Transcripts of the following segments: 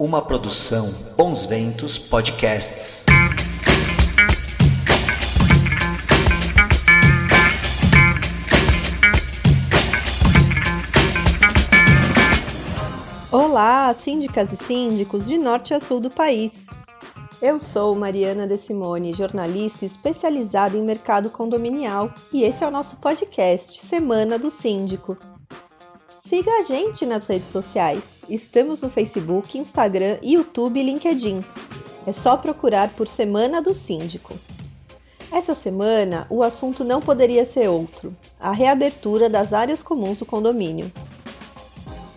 Uma produção Bons Ventos Podcasts. Olá, síndicas e síndicos de norte a sul do país. Eu sou Mariana De Simone, jornalista especializada em mercado condominial, e esse é o nosso podcast Semana do Síndico. Siga a gente nas redes sociais. Estamos no Facebook, Instagram, YouTube e LinkedIn. É só procurar por Semana do Síndico. Essa semana, o assunto não poderia ser outro: a reabertura das áreas comuns do condomínio.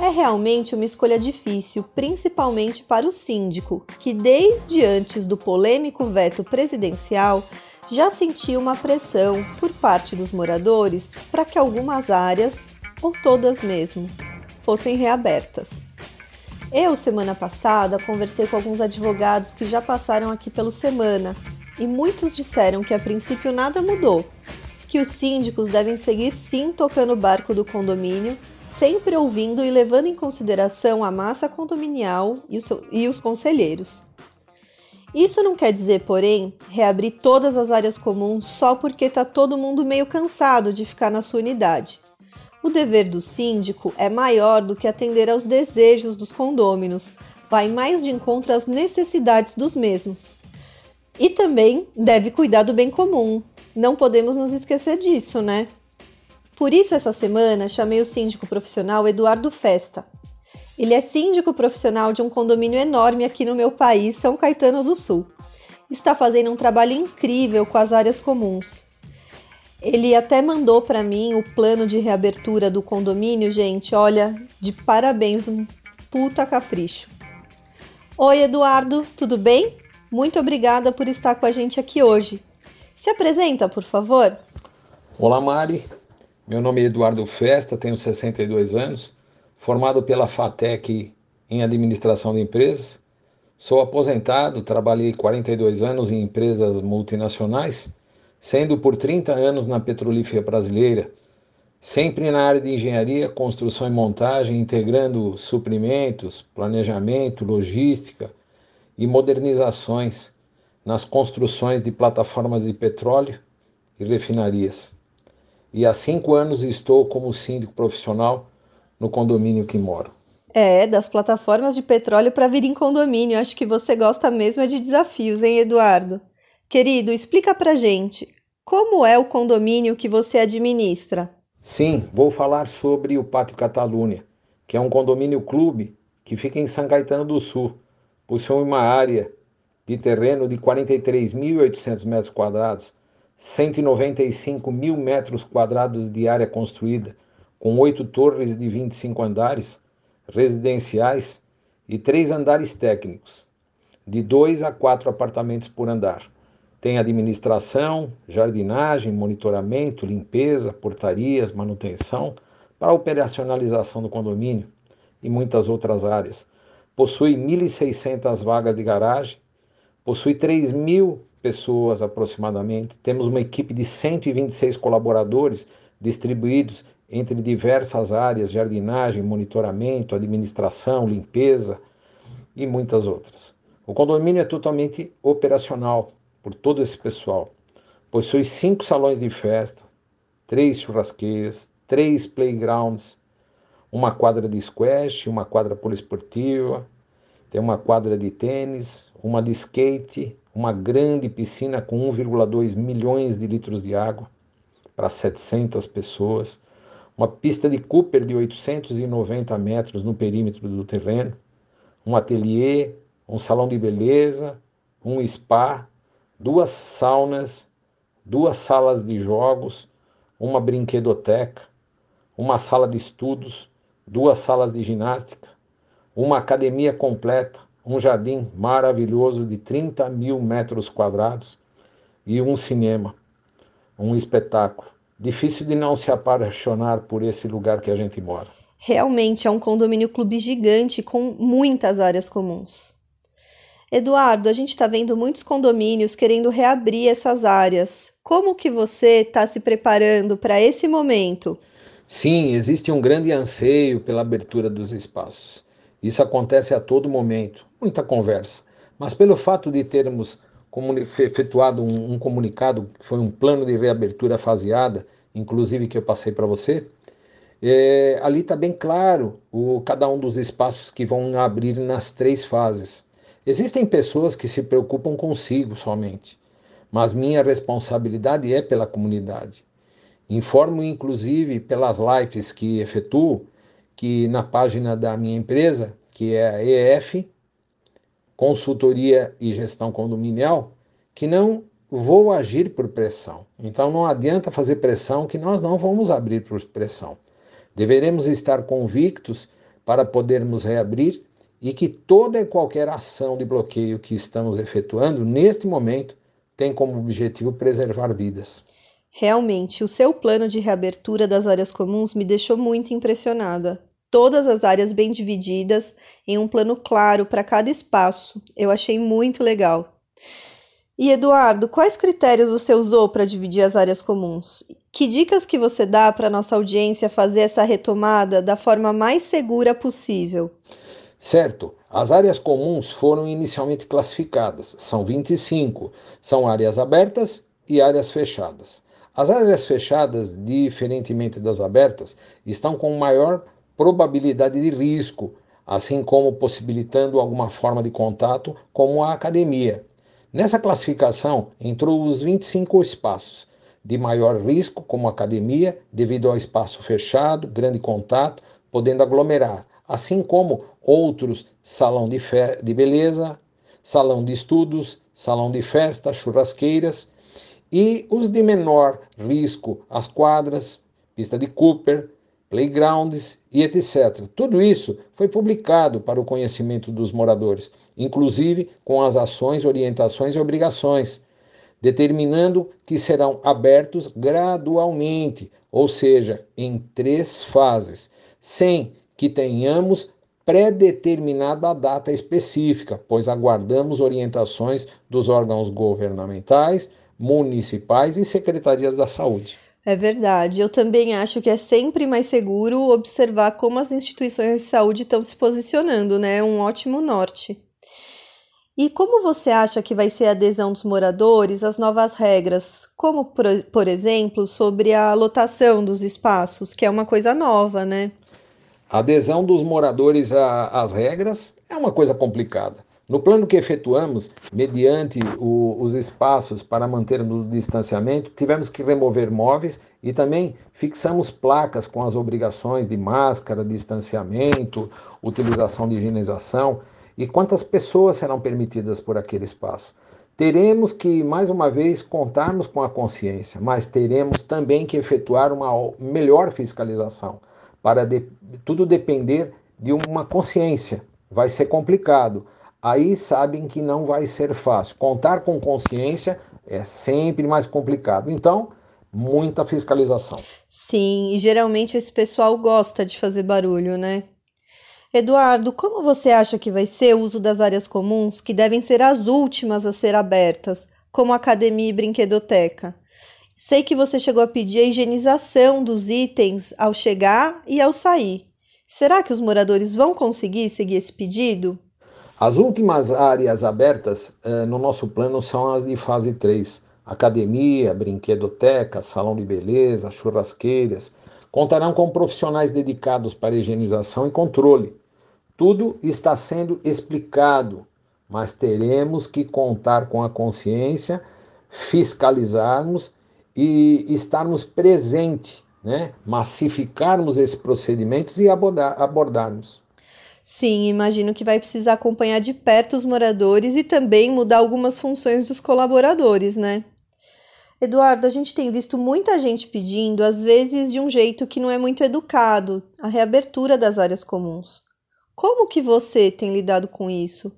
É realmente uma escolha difícil, principalmente para o síndico, que desde antes do polêmico veto presidencial já sentiu uma pressão por parte dos moradores para que algumas áreas, ou todas mesmo, fossem reabertas. Eu, semana passada, conversei com alguns advogados que já passaram aqui pelo Semana e muitos disseram que a princípio nada mudou, que os síndicos devem seguir sim tocando o barco do condomínio, sempre ouvindo e levando em consideração a massa condominial e os, e os conselheiros. Isso não quer dizer, porém, reabrir todas as áreas comuns só porque está todo mundo meio cansado de ficar na sua unidade. O dever do síndico é maior do que atender aos desejos dos condôminos, vai mais de encontro às necessidades dos mesmos. E também deve cuidar do bem comum. Não podemos nos esquecer disso, né? Por isso, essa semana, chamei o síndico profissional Eduardo Festa. Ele é síndico profissional de um condomínio enorme aqui no meu país, São Caetano do Sul. Está fazendo um trabalho incrível com as áreas comuns. Ele até mandou para mim o plano de reabertura do condomínio, gente. Olha, de parabéns, um puta capricho. Oi, Eduardo, tudo bem? Muito obrigada por estar com a gente aqui hoje. Se apresenta, por favor. Olá, Mari. Meu nome é Eduardo Festa, tenho 62 anos, formado pela FATEC em Administração de Empresas. Sou aposentado, trabalhei 42 anos em empresas multinacionais sendo por 30 anos na Petrolífera Brasileira, sempre na área de engenharia, construção e montagem, integrando suprimentos, planejamento, logística e modernizações nas construções de plataformas de petróleo e refinarias. E há cinco anos estou como síndico profissional no condomínio que moro. É, das plataformas de petróleo para vir em condomínio. Acho que você gosta mesmo é de desafios, hein, Eduardo? Querido, explica pra gente, como é o condomínio que você administra? Sim, vou falar sobre o Pátio Catalunha, que é um condomínio clube que fica em São Caetano do Sul. Possui uma área de terreno de 43.800 metros quadrados, 195 mil metros quadrados de área construída, com oito torres de 25 andares residenciais e três andares técnicos, de dois a quatro apartamentos por andar. Tem administração, jardinagem, monitoramento, limpeza, portarias, manutenção para operacionalização do condomínio e muitas outras áreas. Possui 1.600 vagas de garagem, possui 3 mil pessoas aproximadamente. Temos uma equipe de 126 colaboradores distribuídos entre diversas áreas: jardinagem, monitoramento, administração, limpeza e muitas outras. O condomínio é totalmente operacional, por todo esse pessoal. Possui cinco salões de festa, três churrasqueiras, três playgrounds, uma quadra de squash, uma quadra poliesportiva, tem uma quadra de tênis, uma de skate, uma grande piscina com 1,2 milhões de litros de água para 700 pessoas, uma pista de Cooper de 890 metros no perímetro do terreno, um ateliê, um salão de beleza, um spa, duas saunas, duas salas de jogos, uma brinquedoteca, uma sala de estudos, duas salas de ginástica, uma academia completa, um jardim maravilhoso de 30 mil metros quadrados e um cinema, um espetáculo. Difícil de não se apaixonar por esse lugar que a gente mora. Realmente é um condomínio clube gigante com muitas áreas comuns. Eduardo, a gente está vendo muitos condomínios querendo reabrir essas áreas. Como que você está se preparando para esse momento? Sim, existe um grande anseio pela abertura dos espaços. Isso acontece a todo momento, muita conversa. Mas pelo fato de termos efetuado um, um comunicado, que foi um plano de reabertura faseada, inclusive que eu passei para você, é, ali está bem claro o, cada um dos espaços que vão abrir nas três fases. Existem pessoas que se preocupam consigo somente, mas minha responsabilidade é pela comunidade. Informo, inclusive, pelas lives que efetuo, que na página da minha empresa, que é a EF, Consultoria e Gestão Condominial, que não vou agir por pressão. Então não adianta fazer pressão que nós não vamos abrir por pressão. Deveremos estar convictos para podermos reabrir e que toda e qualquer ação de bloqueio que estamos efetuando neste momento tem como objetivo preservar vidas. Realmente, o seu plano de reabertura das áreas comuns me deixou muito impressionada. Todas as áreas bem divididas, em um plano claro para cada espaço. Eu achei muito legal. E Eduardo, quais critérios você usou para dividir as áreas comuns? Que dicas que você dá para nossa audiência fazer essa retomada da forma mais segura possível? Certo. As áreas comuns foram inicialmente classificadas. São 25. São áreas abertas e áreas fechadas. As áreas fechadas, diferentemente das abertas, estão com maior probabilidade de risco, assim como possibilitando alguma forma de contato, como a academia. Nessa classificação entrou os 25 espaços de maior risco, como academia, devido ao espaço fechado, grande contato, podendo aglomerar, assim como outros salão de, de beleza, salão de estudos, salão de festa, churrasqueiras e os de menor risco, as quadras, pista de Cooper, playgrounds e etc. Tudo isso foi publicado para o conhecimento dos moradores, inclusive com as ações, orientações e obrigações, determinando que serão abertos gradualmente, ou seja, em três fases, sem que tenhamos pré-determinada a data específica, pois aguardamos orientações dos órgãos governamentais, municipais e secretarias da saúde. É verdade. Eu também acho que é sempre mais seguro observar como as instituições de saúde estão se posicionando, né? Um ótimo norte. E como você acha que vai ser a adesão dos moradores às novas regras, como, por, por exemplo, sobre a lotação dos espaços, que é uma coisa nova, né? A adesão dos moradores às regras é uma coisa complicada. No plano que efetuamos, mediante o, os espaços para mantermos o distanciamento, tivemos que remover móveis e também fixamos placas com as obrigações de máscara, distanciamento, utilização de higienização e quantas pessoas serão permitidas por aquele espaço. Teremos que, mais uma vez, contarmos com a consciência, mas teremos também que efetuar uma melhor fiscalização, para de, tudo depender de uma consciência. Vai ser complicado aí sabem que não vai ser fácil. Contar com consciência é sempre mais complicado. Então, muita fiscalização. Sim, e geralmente esse pessoal gosta de fazer barulho, né? Eduardo, como você acha que vai ser o uso das áreas comuns, que devem ser as últimas a ser abertas, como academia e brinquedoteca? Sei que você chegou a pedir a higienização dos itens ao chegar e ao sair. Será que os moradores vão conseguir seguir esse pedido? As últimas áreas abertas eh, no nosso plano são as de fase 3. Academia, brinquedoteca, salão de beleza, churrasqueiras. Contarão com profissionais dedicados para higienização e controle. Tudo está sendo explicado, mas teremos que contar com a consciência, fiscalizarmos e estarmos presentes, né? massificarmos esses procedimentos e abordar, abordarmos. Sim, imagino que vai precisar acompanhar de perto os moradores e também mudar algumas funções dos colaboradores, né? Eduardo, a gente tem visto muita gente pedindo, às vezes de um jeito que não é muito educado, a reabertura das áreas comuns. Como que você tem lidado com isso?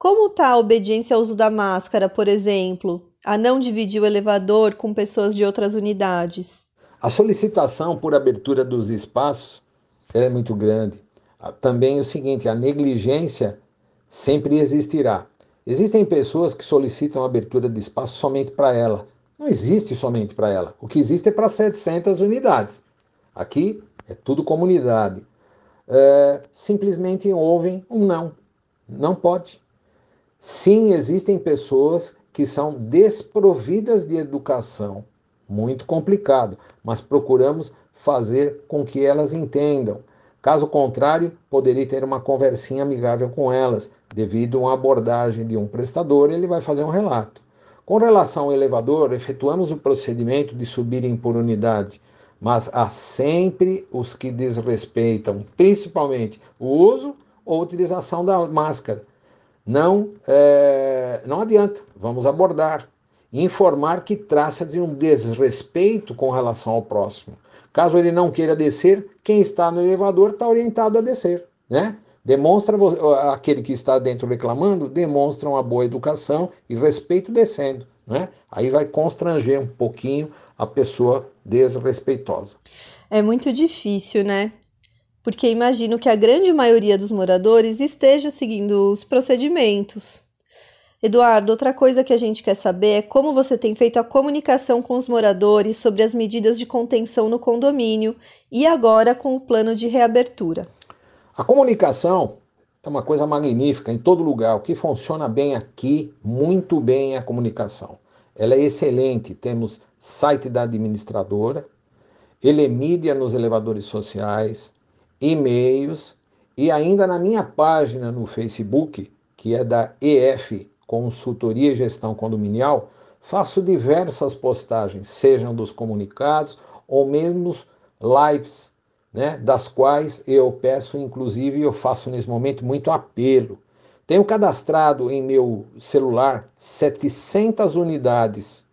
Como está a obediência ao uso da máscara, por exemplo, a não dividir o elevador com pessoas de outras unidades? A solicitação por abertura dos espaços é muito grande. Também o seguinte, a negligência sempre existirá. Existem pessoas que solicitam abertura de espaço somente para ela. Não existe somente para ela. O que existe é para 700 unidades. Aqui é tudo comunidade. é, simplesmente ouvem um não. Não pode. Sim, existem pessoas que são desprovidas de educação. Muito complicado, mas procuramos fazer com que elas entendam. Caso contrário, poderia ter uma conversinha amigável com elas, devido a uma abordagem de um prestador, ele vai fazer um relato. Com relação ao elevador, efetuamos o procedimento de subirem por unidade, mas há sempre os que desrespeitam, principalmente o uso ou utilização da máscara. Não, é, não adianta, vamos abordar. Informar que traça de um desrespeito com relação ao próximo. Caso ele não queira descer, quem está no elevador está orientado a descer, né? Demonstra aquele que está dentro reclamando, demonstra uma boa educação e respeito descendo, né? Aí vai constranger um pouquinho a pessoa desrespeitosa. É muito difícil, né? Porque imagino que a grande maioria dos moradores esteja seguindo os procedimentos. Eduardo, outra coisa que a gente quer saber é como você tem feito a comunicação com os moradores sobre as medidas de contenção no condomínio e agora com o plano de reabertura. A comunicação é uma coisa magnífica em todo lugar. O que funciona bem aqui, muito bem, é a comunicação. Ela é excelente. Temos site da administradora, Elemídia nos elevadores sociais, e-mails e ainda na minha página no Facebook, que é da EF Consultoria e Gestão Condominial, faço diversas postagens, sejam dos comunicados ou mesmo lives, né, das quais eu peço, inclusive, eu faço nesse momento muito apelo. Tenho cadastrado em meu celular 700 unidades,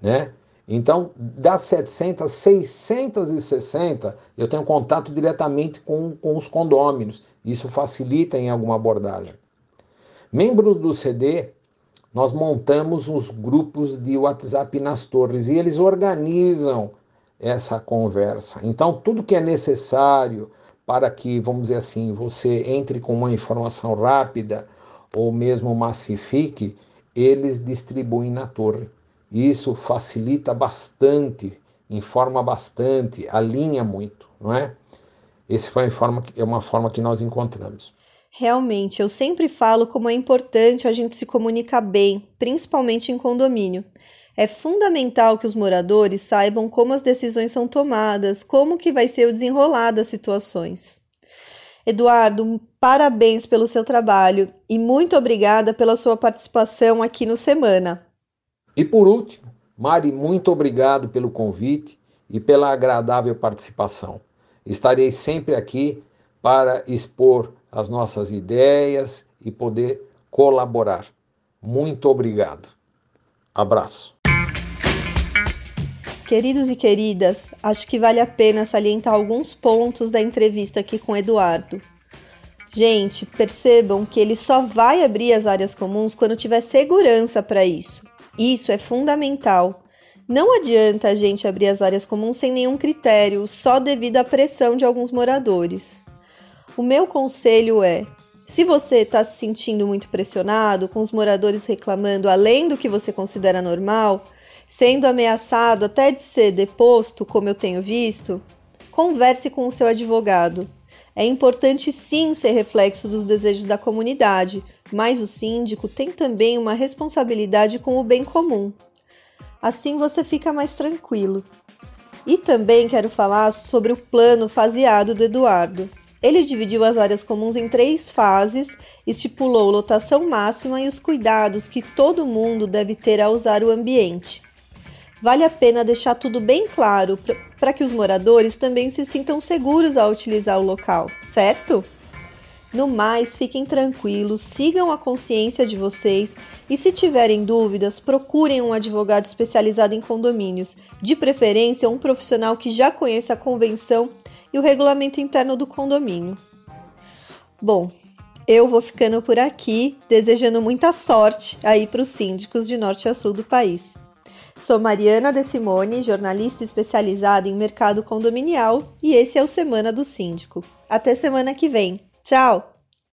né? Então, das 700, 660 eu tenho contato diretamente com, com os condôminos. Isso facilita em alguma abordagem. Membros do CD, nós montamos os grupos de WhatsApp nas torres e eles organizam essa conversa. Então, tudo que é necessário para que, vamos dizer assim, você entre com uma informação rápida ou mesmo massifique, eles distribuem na torre. Isso facilita bastante, informa bastante, alinha muito, não é? Essa foi uma forma, é uma forma que nós encontramos. Realmente, eu sempre falo como é importante a gente se comunicar bem, principalmente em condomínio. É fundamental que os moradores saibam como as decisões são tomadas, como que vai ser o desenrolar das situações. Eduardo, parabéns pelo seu trabalho e muito obrigada pela sua participação aqui no Semana. E por último, Mari, muito obrigado pelo convite e pela agradável participação. Estarei sempre aqui para expor as nossas ideias e poder colaborar. Muito obrigado. Abraço. Queridos e queridas, acho que vale a pena salientar alguns pontos da entrevista aqui com Eduardo. Gente, percebam que ele só vai abrir as áreas comuns quando tiver segurança para isso. Isso é fundamental. Não adianta a gente abrir as áreas comuns sem nenhum critério, só devido à pressão de alguns moradores. O meu conselho é: se você está se sentindo muito pressionado, com os moradores reclamando além do que você considera normal, sendo ameaçado até de ser deposto, como eu tenho visto, converse com o seu advogado. É importante sim ser reflexo dos desejos da comunidade, mas o síndico tem também uma responsabilidade com o bem comum. Assim você fica mais tranquilo. E também quero falar sobre o plano faseado do Eduardo. Ele dividiu as áreas comuns em três fases, estipulou lotação máxima e os cuidados que todo mundo deve ter ao usar o ambiente. Vale a pena deixar tudo bem claro para que os moradores também se sintam seguros ao utilizar o local, certo? No mais, fiquem tranquilos, sigam a consciência de vocês e, se tiverem dúvidas, procurem um advogado especializado em condomínios, de preferência um profissional que já conheça a convenção e o regulamento interno do condomínio. Bom, eu vou ficando por aqui, desejando muita sorte aí para os síndicos de norte a sul do país. Sou Mariana De Simone, jornalista especializada em mercado condominial, e esse é o Semana do Síndico. Até semana que vem. Tchau!